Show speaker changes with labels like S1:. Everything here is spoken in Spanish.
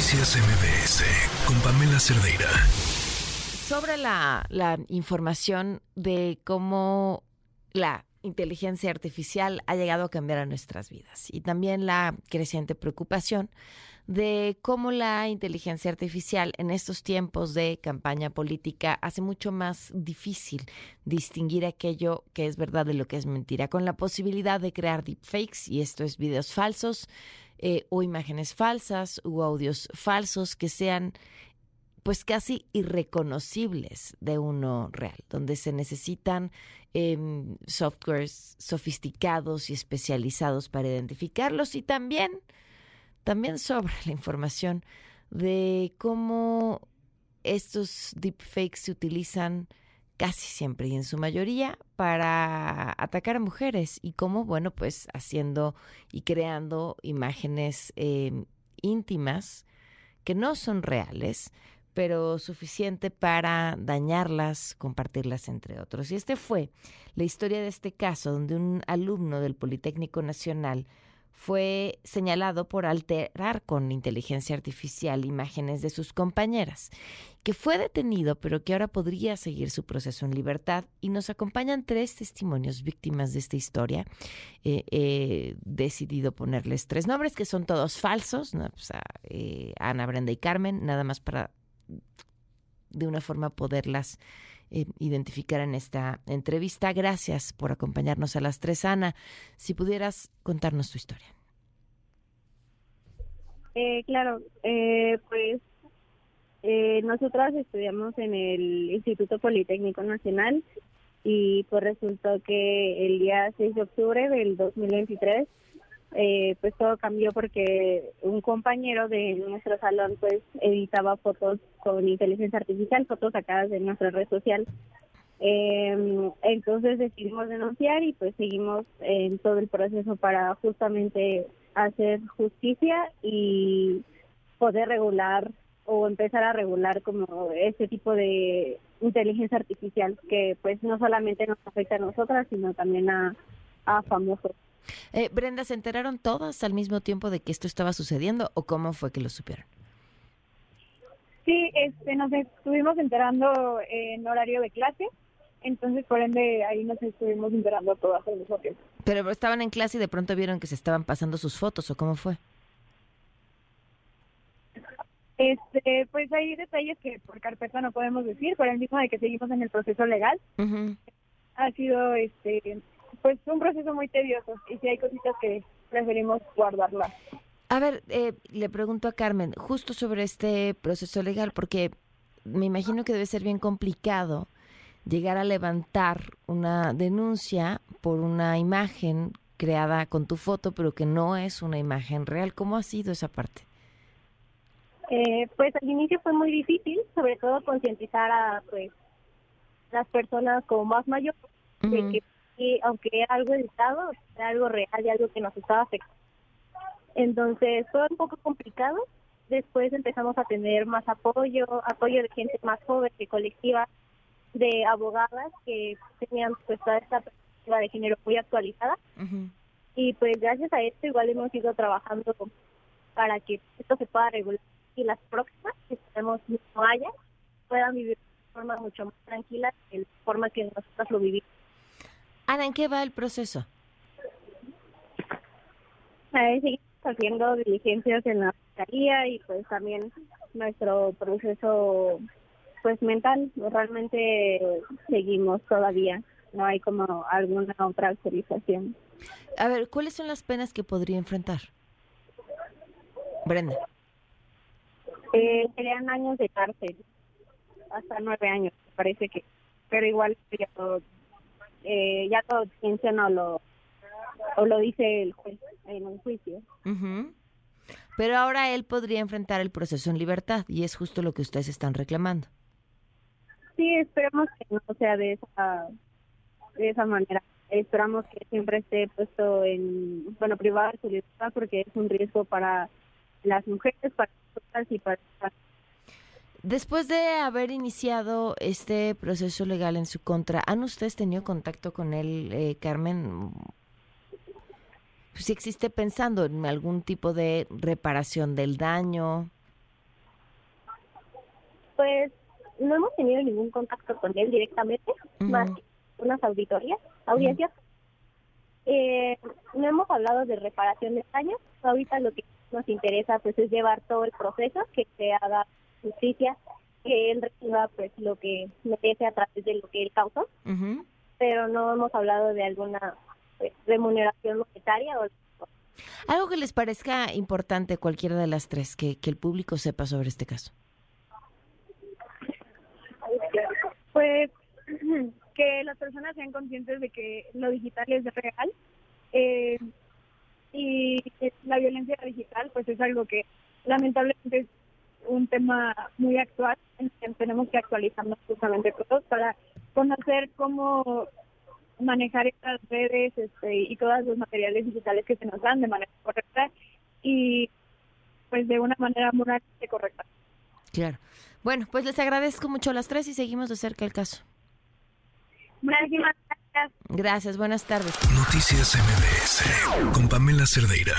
S1: Noticias MBS con Pamela Cerdeira.
S2: Sobre la, la información de cómo la inteligencia artificial ha llegado a cambiar a nuestras vidas y también la creciente preocupación de cómo la inteligencia artificial en estos tiempos de campaña política hace mucho más difícil distinguir aquello que es verdad de lo que es mentira, con la posibilidad de crear deepfakes, y esto es videos falsos, eh, o imágenes falsas, o audios falsos que sean pues casi irreconocibles de uno real, donde se necesitan em, softwares sofisticados y especializados para identificarlos y también, también sobre la información de cómo estos deepfakes se utilizan casi siempre y en su mayoría para atacar a mujeres y cómo, bueno, pues haciendo y creando imágenes em, íntimas que no son reales, pero suficiente para dañarlas, compartirlas entre otros. Y este fue la historia de este caso, donde un alumno del Politécnico Nacional fue señalado por alterar con inteligencia artificial imágenes de sus compañeras, que fue detenido, pero que ahora podría seguir su proceso en libertad. Y nos acompañan tres testimonios víctimas de esta historia. Eh, he decidido ponerles tres nombres, que son todos falsos, eh, Ana, Brenda y Carmen, nada más para de una forma poderlas eh, identificar en esta entrevista. Gracias por acompañarnos a las tres. Ana, si pudieras contarnos tu historia.
S3: Eh, claro, eh, pues eh, nosotras estudiamos en el Instituto Politécnico Nacional y pues resultó que el día 6 de octubre del 2023 eh, pues todo cambió porque un compañero de nuestro salón pues editaba fotos con inteligencia artificial, fotos sacadas de nuestra red social. Eh, entonces decidimos denunciar y pues seguimos en todo el proceso para justamente hacer justicia y poder regular o empezar a regular como este tipo de inteligencia artificial que pues no solamente nos afecta a nosotras sino también a, a famosos.
S2: Eh, Brenda, ¿se enteraron todas al mismo tiempo de que esto estaba sucediendo o cómo fue que lo supieron?
S3: Sí, este, nos estuvimos enterando en horario de clase, entonces por ende ahí nos estuvimos enterando todas al mismo tiempo.
S2: Pero estaban en clase y de pronto vieron que se estaban pasando sus fotos o cómo fue?
S3: Este, pues hay detalles que por carpeta no podemos decir, por el mismo de que seguimos en el proceso legal. Ha sido este pues un proceso muy tedioso y si hay cositas que preferimos guardarlas.
S2: A ver, eh, le pregunto a Carmen, justo sobre este proceso legal, porque me imagino que debe ser bien complicado llegar a levantar una denuncia por una imagen creada con tu foto, pero que no es una imagen real. ¿Cómo ha sido esa parte?
S3: Eh, pues al inicio fue muy difícil, sobre todo concientizar a pues las personas como más mayores de que aunque era algo editado, era algo real y algo que nos estaba afectando. Entonces fue un poco complicado. Después empezamos a tener más apoyo, apoyo de gente más joven, de colectiva, de abogadas que tenían pues toda esta perspectiva de género muy actualizada. Y pues gracias a esto igual hemos ido trabajando para que esto se pueda regular y las próximas que esperemos no haya puedan vivir de forma mucho más tranquila de la forma que nosotros lo vivimos.
S2: Ana, ¿en qué va el proceso?
S3: seguimos haciendo diligencias en la fiscalía y pues también nuestro proceso pues mental. Realmente seguimos todavía. No hay como alguna otra actualización
S2: a ver cuáles son las penas que podría enfrentar Brenda.
S3: Eh, serían años de cárcel hasta nueve años parece que pero igual sería todo eh, ya todo ciencia no lo o lo dice el juez en un juicio.
S2: Pero ahora él podría enfrentar el proceso en libertad y es justo lo que ustedes están reclamando.
S3: Sí, esperamos que no sea de esa de esa manera. Esperamos que siempre esté puesto en, bueno, privado de su libertad porque es un riesgo para las mujeres, para nosotras y para
S2: Después de haber iniciado este proceso legal en su contra, ¿han ustedes tenido contacto con él, eh, Carmen? Si existe pensando en algún tipo de reparación del daño,
S3: Pues no hemos tenido ningún contacto con él directamente, más unas auditorías, audiencias. Eh, no hemos hablado de reparación de daños. Ahorita lo que nos interesa pues es llevar todo el proceso, que se haga justicia, que él reciba pues lo que merece a través de lo que él causó. Pero no hemos hablado de alguna pues, remuneración monetaria o
S2: algo que les parezca importante cualquiera de las tres, que, que el público sepa sobre este caso.
S3: Pues que las personas sean conscientes de que lo digital es real eh, y la violencia digital pues es algo que lamentablemente un tema muy actual en que tenemos que actualizarnos justamente todos para conocer cómo manejar estas redes este, y todos los materiales digitales que se nos dan de manera correcta y pues de una manera moralmente correcta.
S2: Claro. Bueno, pues les agradezco mucho a las tres y seguimos de cerca el caso.
S3: Muchísimas gracias.
S2: Gracias, buenas tardes.
S1: Noticias MBS con Pamela Cerdeira.